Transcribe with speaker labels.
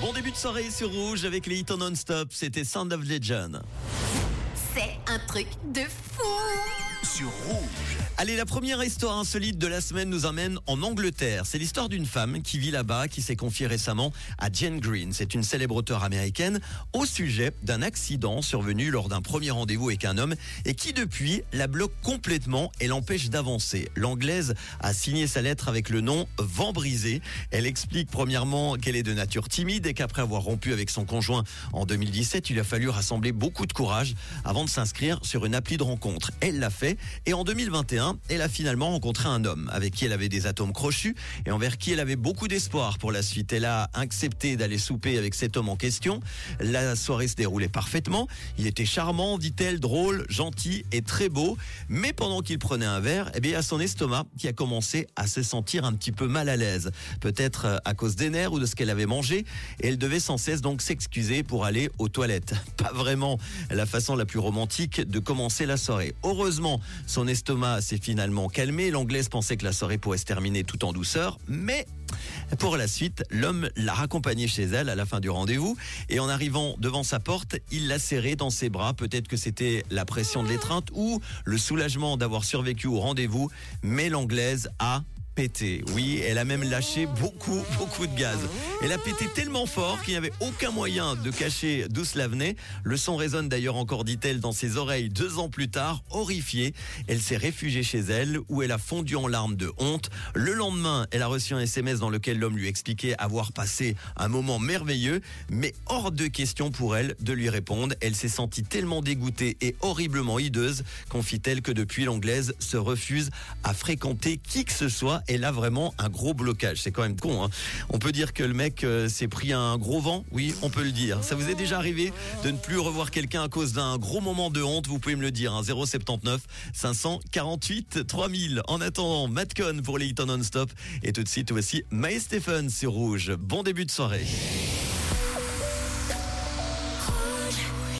Speaker 1: Bon début de soirée sur Rouge avec les hits non-stop. C'était Sound of Legend.
Speaker 2: C'est un truc de fou
Speaker 3: Rouge.
Speaker 1: Allez, la première histoire insolite de la semaine nous emmène en Angleterre. C'est l'histoire d'une femme qui vit là-bas, qui s'est confiée récemment à Jane Green. C'est une célèbre auteure américaine au sujet d'un accident survenu lors d'un premier rendez-vous avec un homme et qui depuis la bloque complètement et l'empêche d'avancer. L'anglaise a signé sa lettre avec le nom Vent brisé. Elle explique premièrement qu'elle est de nature timide et qu'après avoir rompu avec son conjoint en 2017, il a fallu rassembler beaucoup de courage avant de s'inscrire sur une appli de rencontre. Elle l'a fait et en 2021, elle a finalement rencontré un homme avec qui elle avait des atomes crochus et envers qui elle avait beaucoup d'espoir pour la suite. Elle a accepté d'aller souper avec cet homme en question. La soirée se déroulait parfaitement. Il était charmant, dit-elle, drôle, gentil et très beau. Mais pendant qu'il prenait un verre, eh bien, il y a son estomac qui a commencé à se sentir un petit peu mal à l'aise. Peut-être euh, à cause des nerfs ou de ce qu'elle avait mangé. Et elle devait sans cesse donc s'excuser pour aller aux toilettes. Pas vraiment la façon la plus romantique de commencer la soirée. Heureusement, son estomac s'est finalement calmé. L'anglaise pensait que la soirée pourrait se terminer tout en douceur, mais pour la suite, l'homme l'a raccompagnée chez elle à la fin du rendez-vous et en arrivant devant sa porte, il l'a serrée dans ses bras. Peut-être que c'était la pression de l'étreinte ou le soulagement d'avoir survécu au rendez-vous, mais l'anglaise a Oui, elle a même lâché beaucoup, beaucoup de gaz. Elle a pété tellement fort qu'il n'y avait aucun moyen de cacher d'où cela venait. Le son résonne d'ailleurs encore, dit-elle, dans ses oreilles deux ans plus tard. Horrifiée, elle s'est réfugiée chez elle où elle a fondu en larmes de honte. Le lendemain, elle a reçu un SMS dans lequel l'homme lui expliquait avoir passé un moment merveilleux, mais hors de question pour elle de lui répondre. Elle s'est sentie tellement dégoûtée et horriblement hideuse, confie-t-elle, que depuis l'anglaise se refuse à fréquenter qui que ce soit elle a vraiment un gros blocage. C'est quand même con. Hein. On peut dire que le mec euh, s'est pris un gros vent. Oui, on peut le dire. Ça vous est déjà arrivé de ne plus revoir quelqu'un à cause d'un gros moment de honte? Vous pouvez me le dire. Hein. 079 548 3000. En attendant, Matcon pour les hits non-stop. Et tout de suite, voici Mae Stephen sur Rouge. Bon début de soirée.